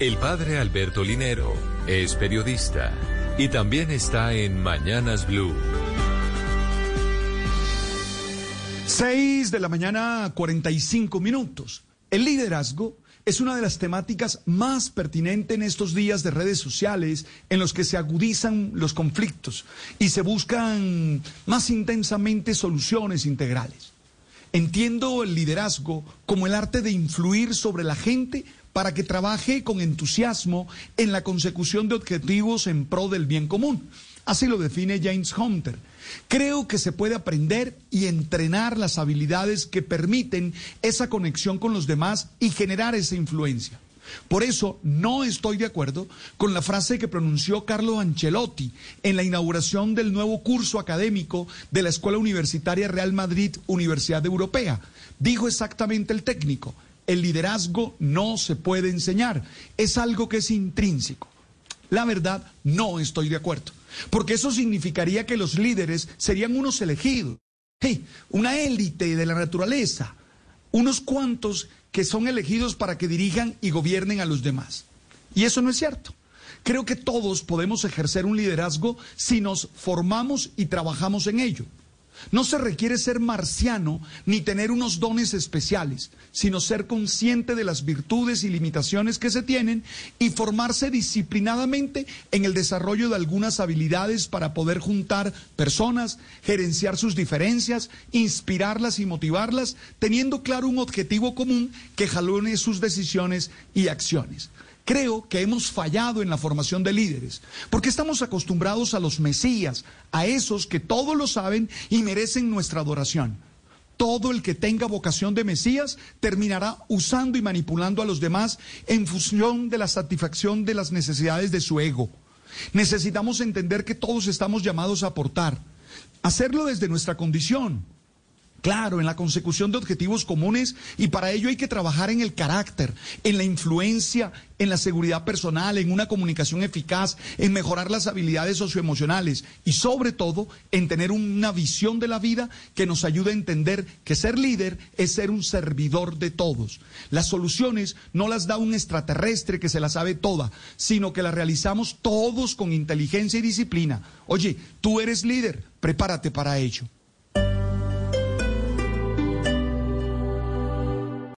El padre Alberto Linero es periodista y también está en Mañanas Blue. 6 de la mañana, 45 minutos. El liderazgo es una de las temáticas más pertinentes en estos días de redes sociales en los que se agudizan los conflictos y se buscan más intensamente soluciones integrales. Entiendo el liderazgo como el arte de influir sobre la gente para que trabaje con entusiasmo en la consecución de objetivos en pro del bien común. Así lo define James Hunter. Creo que se puede aprender y entrenar las habilidades que permiten esa conexión con los demás y generar esa influencia. Por eso no estoy de acuerdo con la frase que pronunció Carlo Ancelotti en la inauguración del nuevo curso académico de la Escuela Universitaria Real Madrid Universidad Europea. Dijo exactamente el técnico, el liderazgo no se puede enseñar, es algo que es intrínseco. La verdad, no estoy de acuerdo, porque eso significaría que los líderes serían unos elegidos, una élite de la naturaleza, unos cuantos que son elegidos para que dirijan y gobiernen a los demás. Y eso no es cierto. Creo que todos podemos ejercer un liderazgo si nos formamos y trabajamos en ello. No se requiere ser marciano ni tener unos dones especiales, sino ser consciente de las virtudes y limitaciones que se tienen y formarse disciplinadamente en el desarrollo de algunas habilidades para poder juntar personas, gerenciar sus diferencias, inspirarlas y motivarlas, teniendo claro un objetivo común que jalone sus decisiones y acciones. Creo que hemos fallado en la formación de líderes, porque estamos acostumbrados a los mesías, a esos que todo lo saben y merecen nuestra adoración. Todo el que tenga vocación de Mesías terminará usando y manipulando a los demás en función de la satisfacción de las necesidades de su ego. Necesitamos entender que todos estamos llamados a aportar, hacerlo desde nuestra condición, Claro, en la consecución de objetivos comunes y para ello hay que trabajar en el carácter, en la influencia, en la seguridad personal, en una comunicación eficaz, en mejorar las habilidades socioemocionales y sobre todo en tener una visión de la vida que nos ayude a entender que ser líder es ser un servidor de todos. Las soluciones no las da un extraterrestre que se las sabe toda, sino que las realizamos todos con inteligencia y disciplina. Oye, tú eres líder, prepárate para ello.